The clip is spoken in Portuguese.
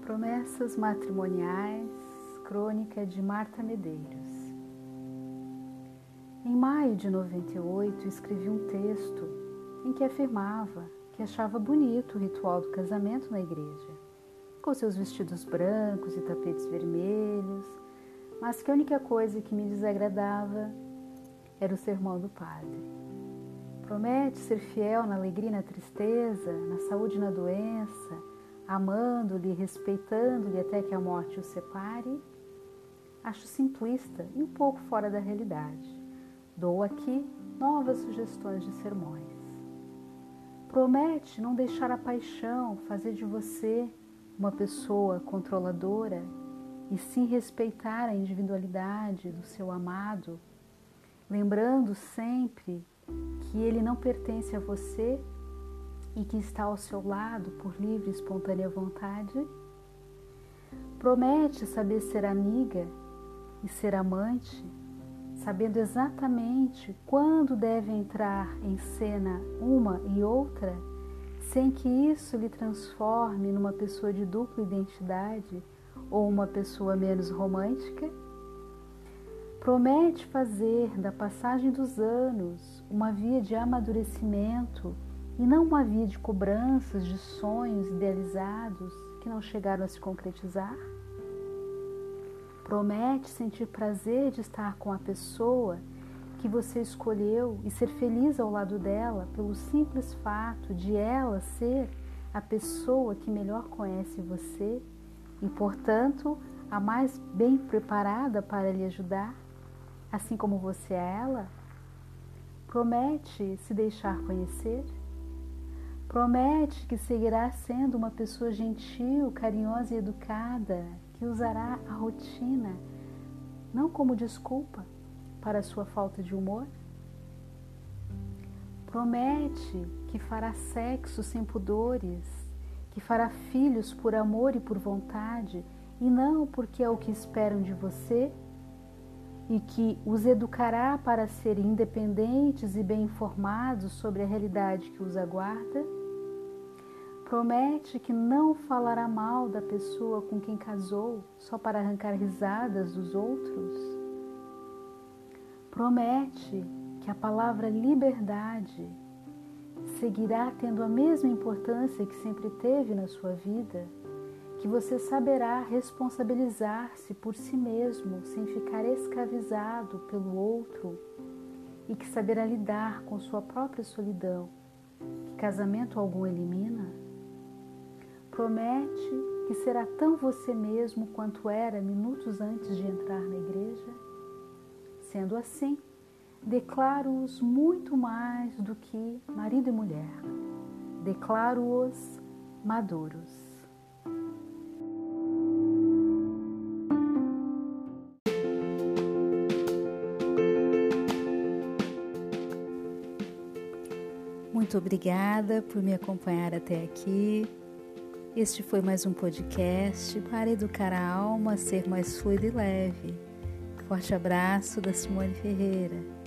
Promessas matrimoniais, crônica de Marta Medeiros. Em maio de 98, escrevi um texto em que afirmava que achava bonito o ritual do casamento na igreja, com seus vestidos brancos e tapetes vermelhos, mas que a única coisa que me desagradava era o sermão do padre. Promete ser fiel na alegria e na tristeza, na saúde e na doença, amando-lhe, respeitando-lhe até que a morte o separe? Acho simplista e um pouco fora da realidade. Dou aqui novas sugestões de sermões. Promete não deixar a paixão fazer de você uma pessoa controladora e sim respeitar a individualidade do seu amado, lembrando sempre que ele não pertence a você e que está ao seu lado por livre e espontânea vontade? Promete saber ser amiga e ser amante, sabendo exatamente quando deve entrar em cena uma e outra, sem que isso lhe transforme numa pessoa de dupla identidade ou uma pessoa menos romântica? Promete fazer da passagem dos anos uma via de amadurecimento e não uma via de cobranças de sonhos idealizados que não chegaram a se concretizar? Promete sentir prazer de estar com a pessoa que você escolheu e ser feliz ao lado dela pelo simples fato de ela ser a pessoa que melhor conhece você e, portanto, a mais bem preparada para lhe ajudar, assim como você é ela? Promete se deixar conhecer? Promete que seguirá sendo uma pessoa gentil, carinhosa e educada, que usará a rotina não como desculpa para sua falta de humor? Promete que fará sexo sem pudores, que fará filhos por amor e por vontade e não porque é o que esperam de você, e que os educará para serem independentes e bem informados sobre a realidade que os aguarda? Promete que não falará mal da pessoa com quem casou só para arrancar risadas dos outros? Promete que a palavra liberdade seguirá tendo a mesma importância que sempre teve na sua vida? Que você saberá responsabilizar-se por si mesmo sem ficar escravizado pelo outro e que saberá lidar com sua própria solidão, que casamento algum elimina? Promete que será tão você mesmo quanto era minutos antes de entrar na igreja? Sendo assim, declaro-os muito mais do que marido e mulher. Declaro-os maduros. Muito obrigada por me acompanhar até aqui. Este foi mais um podcast para educar a alma a ser mais fluida e leve. Forte abraço da Simone Ferreira.